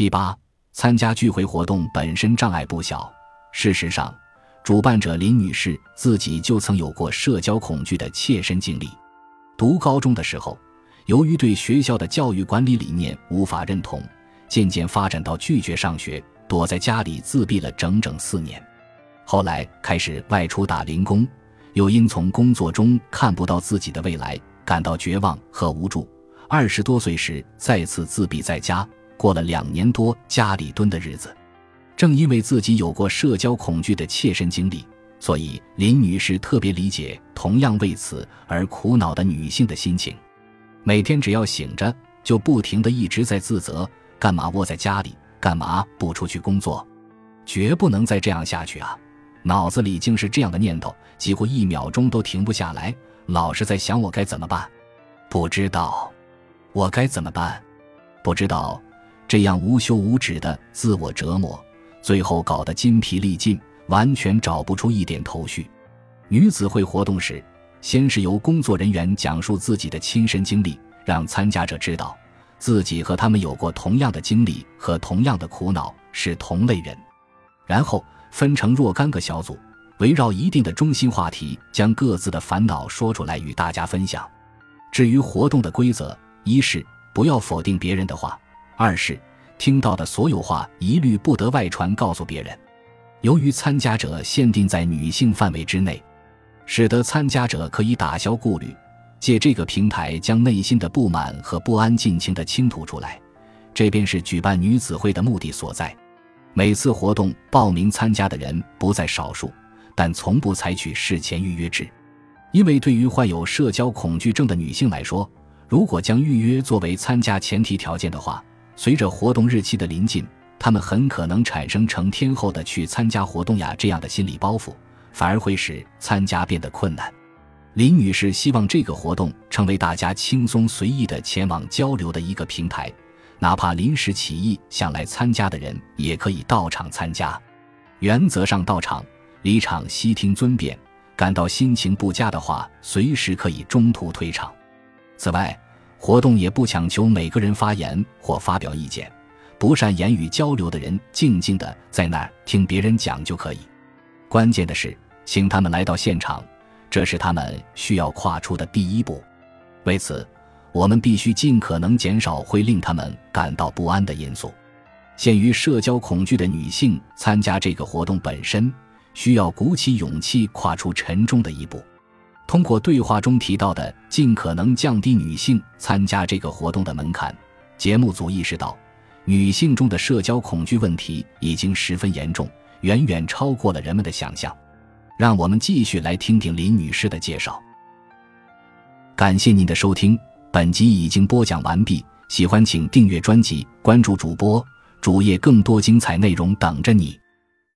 七八，参加聚会活动本身障碍不小。事实上，主办者林女士自己就曾有过社交恐惧的切身经历。读高中的时候，由于对学校的教育管理理念无法认同，渐渐发展到拒绝上学，躲在家里自闭了整整四年。后来开始外出打零工，又因从工作中看不到自己的未来，感到绝望和无助。二十多岁时，再次自闭在家，过了两年多家里蹲的日子。正因为自己有过社交恐惧的切身经历。所以，林女士特别理解同样为此而苦恼的女性的心情。每天只要醒着，就不停的一直在自责：干嘛窝在家里？干嘛不出去工作？绝不能再这样下去啊！脑子里竟是这样的念头，几乎一秒钟都停不下来，老是在想我该怎么办？不知道，我该怎么办？不知道，这样无休无止的自我折磨，最后搞得筋疲力尽。完全找不出一点头绪。女子会活动时，先是由工作人员讲述自己的亲身经历，让参加者知道自己和他们有过同样的经历和同样的苦恼，是同类人。然后分成若干个小组，围绕一定的中心话题，将各自的烦恼说出来与大家分享。至于活动的规则，一是不要否定别人的话，二是听到的所有话一律不得外传告诉别人。由于参加者限定在女性范围之内，使得参加者可以打消顾虑，借这个平台将内心的不满和不安尽情地倾吐出来，这便是举办女子会的目的所在。每次活动报名参加的人不在少数，但从不采取事前预约制，因为对于患有社交恐惧症的女性来说，如果将预约作为参加前提条件的话，随着活动日期的临近。他们很可能产生成天后的去参加活动呀这样的心理包袱，反而会使参加变得困难。林女士希望这个活动成为大家轻松随意的前往交流的一个平台，哪怕临时起意想来参加的人也可以到场参加。原则上到场，离场悉听尊便。感到心情不佳的话，随时可以中途退场。此外，活动也不强求每个人发言或发表意见。不善言语交流的人，静静的在那儿听别人讲就可以。关键的是，请他们来到现场，这是他们需要跨出的第一步。为此，我们必须尽可能减少会令他们感到不安的因素。陷于社交恐惧的女性参加这个活动本身，需要鼓起勇气跨出沉重的一步。通过对话中提到的尽可能降低女性参加这个活动的门槛，节目组意识到。女性中的社交恐惧问题已经十分严重，远远超过了人们的想象。让我们继续来听听林女士的介绍。感谢您的收听，本集已经播讲完毕。喜欢请订阅专辑，关注主播主页，更多精彩内容等着你。